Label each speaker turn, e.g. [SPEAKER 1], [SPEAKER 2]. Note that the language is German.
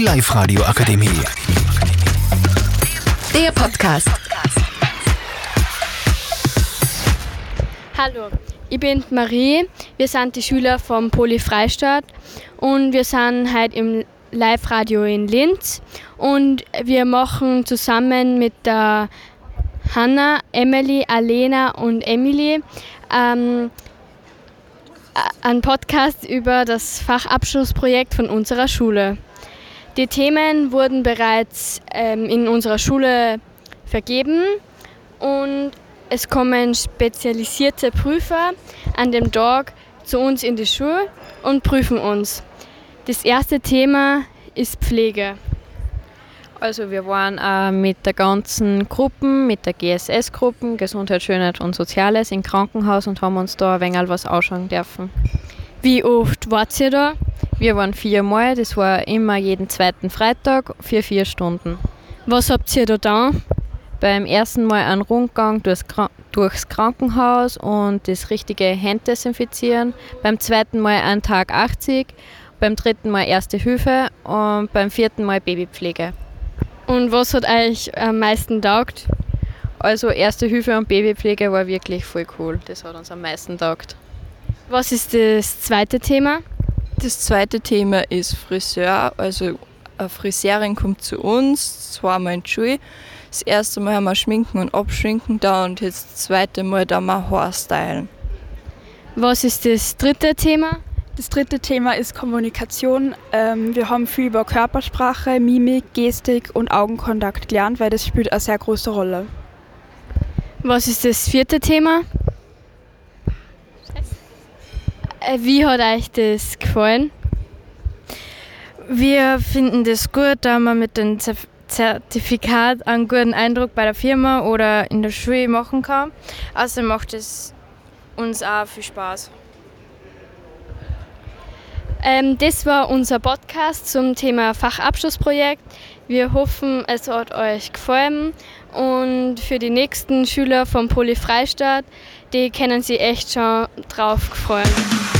[SPEAKER 1] Die Live-Radio Akademie.
[SPEAKER 2] Der Podcast.
[SPEAKER 3] Hallo, ich bin Marie. Wir sind die Schüler vom Poli Freistadt und wir sind heute im Live-Radio in Linz und wir machen zusammen mit der Hanna, Emily, Alena und Emily ähm, einen Podcast über das Fachabschlussprojekt von unserer Schule. Die Themen wurden bereits ähm, in unserer Schule vergeben und es kommen spezialisierte Prüfer an dem Tag zu uns in die Schule und prüfen uns. Das erste Thema ist Pflege.
[SPEAKER 4] Also wir waren äh, mit der ganzen Gruppen, mit der GSS-Gruppen, Gesundheit, Schönheit und Soziales, im Krankenhaus und haben uns da ein wenig was ausschauen dürfen.
[SPEAKER 3] Wie oft wart ihr da?
[SPEAKER 4] Wir waren viermal, das war immer jeden zweiten Freitag für vier Stunden.
[SPEAKER 3] Was habt ihr da da?
[SPEAKER 4] Beim ersten Mal einen Rundgang durchs, durchs Krankenhaus und das richtige Handdesinfizieren. Beim zweiten Mal einen Tag 80, beim dritten Mal Erste Hilfe und beim vierten Mal Babypflege.
[SPEAKER 3] Und was hat euch am meisten taugt?
[SPEAKER 4] Also Erste Hilfe und Babypflege war wirklich voll cool. Das hat uns am meisten taugt.
[SPEAKER 3] Was ist das zweite Thema?
[SPEAKER 5] Das zweite Thema ist Friseur. Also eine Friseurin kommt zu uns, zweimal in die Schule. Das erste Mal haben wir Schminken und Abschminken da und jetzt das zweite Mal da mal Haarstylen.
[SPEAKER 3] Was ist das dritte Thema?
[SPEAKER 6] Das dritte Thema ist Kommunikation. Ähm, wir haben viel über Körpersprache, Mimik, Gestik und Augenkontakt gelernt, weil das spielt eine sehr große Rolle.
[SPEAKER 3] Was ist das vierte Thema? Äh, wie hat euch das gefallen?
[SPEAKER 7] Wir finden das gut, da man mit dem Zertifikat einen guten Eindruck bei der Firma oder in der Schule machen kann. Außerdem macht es uns auch viel Spaß.
[SPEAKER 3] Ähm, das war unser Podcast zum Thema Fachabschlussprojekt. Wir hoffen, es hat euch gefallen und für die nächsten Schüler vom Poli Freistadt, die können sich echt schon drauf freuen.